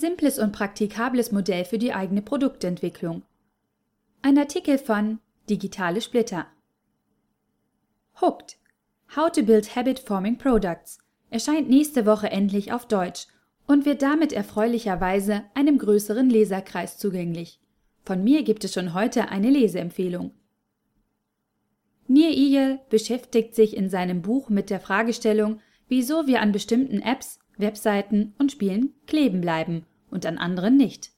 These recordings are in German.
simples und praktikables Modell für die eigene Produktentwicklung. Ein Artikel von Digitale Splitter. Hooked. How to Build Habit Forming Products erscheint nächste Woche endlich auf Deutsch und wird damit erfreulicherweise einem größeren Leserkreis zugänglich. Von mir gibt es schon heute eine Leseempfehlung. Nir Eyal beschäftigt sich in seinem Buch mit der Fragestellung, wieso wir an bestimmten Apps, Webseiten und Spielen kleben bleiben und an anderen nicht.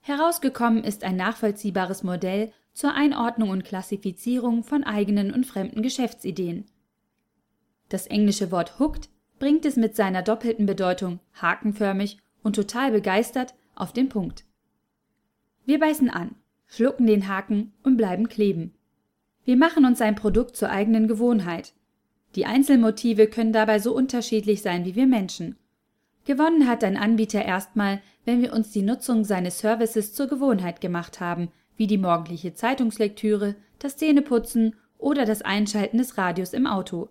Herausgekommen ist ein nachvollziehbares Modell zur Einordnung und Klassifizierung von eigenen und fremden Geschäftsideen. Das englische Wort hooked bringt es mit seiner doppelten Bedeutung hakenförmig und total begeistert auf den Punkt. Wir beißen an, schlucken den Haken und bleiben kleben. Wir machen uns ein Produkt zur eigenen Gewohnheit. Die Einzelmotive können dabei so unterschiedlich sein wie wir Menschen. Gewonnen hat ein Anbieter erstmal, wenn wir uns die Nutzung seines Services zur Gewohnheit gemacht haben, wie die morgendliche Zeitungslektüre, das Zähneputzen oder das Einschalten des Radios im Auto.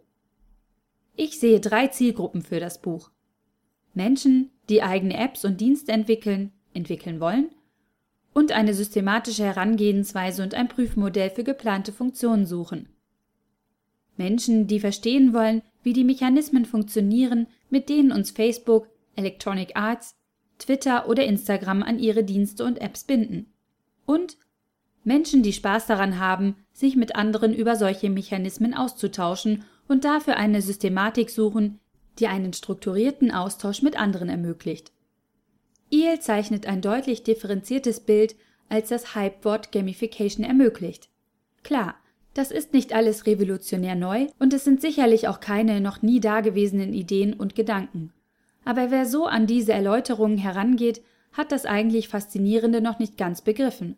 Ich sehe drei Zielgruppen für das Buch. Menschen, die eigene Apps und Dienste entwickeln, entwickeln wollen und eine systematische Herangehensweise und ein Prüfmodell für geplante Funktionen suchen. Menschen, die verstehen wollen, wie die Mechanismen funktionieren, mit denen uns Facebook, Electronic Arts, Twitter oder Instagram an ihre Dienste und Apps binden. Und Menschen, die Spaß daran haben, sich mit anderen über solche Mechanismen auszutauschen und dafür eine Systematik suchen, die einen strukturierten Austausch mit anderen ermöglicht. EEL zeichnet ein deutlich differenziertes Bild, als das Hypewort Gamification ermöglicht. Klar, das ist nicht alles revolutionär neu und es sind sicherlich auch keine noch nie dagewesenen Ideen und Gedanken. Aber wer so an diese Erläuterungen herangeht, hat das eigentlich Faszinierende noch nicht ganz begriffen.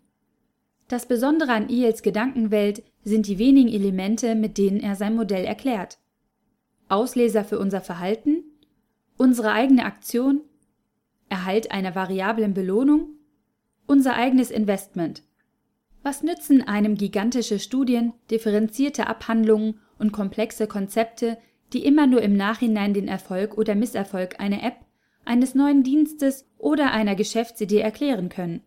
Das Besondere an Iels Gedankenwelt sind die wenigen Elemente, mit denen er sein Modell erklärt. Ausleser für unser Verhalten, unsere eigene Aktion, Erhalt einer variablen Belohnung, unser eigenes Investment. Was nützen einem gigantische Studien, differenzierte Abhandlungen und komplexe Konzepte, die immer nur im Nachhinein den Erfolg oder Misserfolg einer App, eines neuen Dienstes oder einer Geschäftsidee erklären können?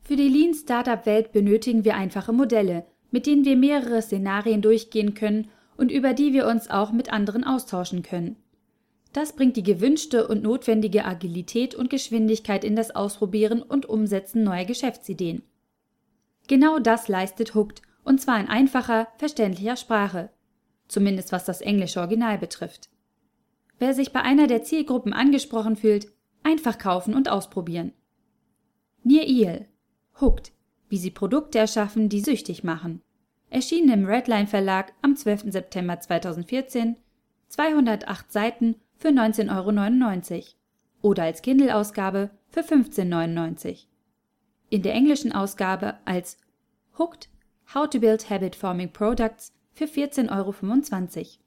Für die Lean Startup Welt benötigen wir einfache Modelle, mit denen wir mehrere Szenarien durchgehen können und über die wir uns auch mit anderen austauschen können. Das bringt die gewünschte und notwendige Agilität und Geschwindigkeit in das Ausprobieren und Umsetzen neuer Geschäftsideen. Genau das leistet Hooked, und zwar in einfacher, verständlicher Sprache, zumindest was das englische Original betrifft. Wer sich bei einer der Zielgruppen angesprochen fühlt, einfach kaufen und ausprobieren. Near Eel Hooked, wie sie Produkte erschaffen, die süchtig machen. Erschienen im Redline Verlag am 12. September 2014, 208 Seiten für 19,99 Euro oder als Kindle-Ausgabe für 15,99 Euro. In der englischen Ausgabe als Hooked How to Build Habit Forming Products für 14,25 Euro.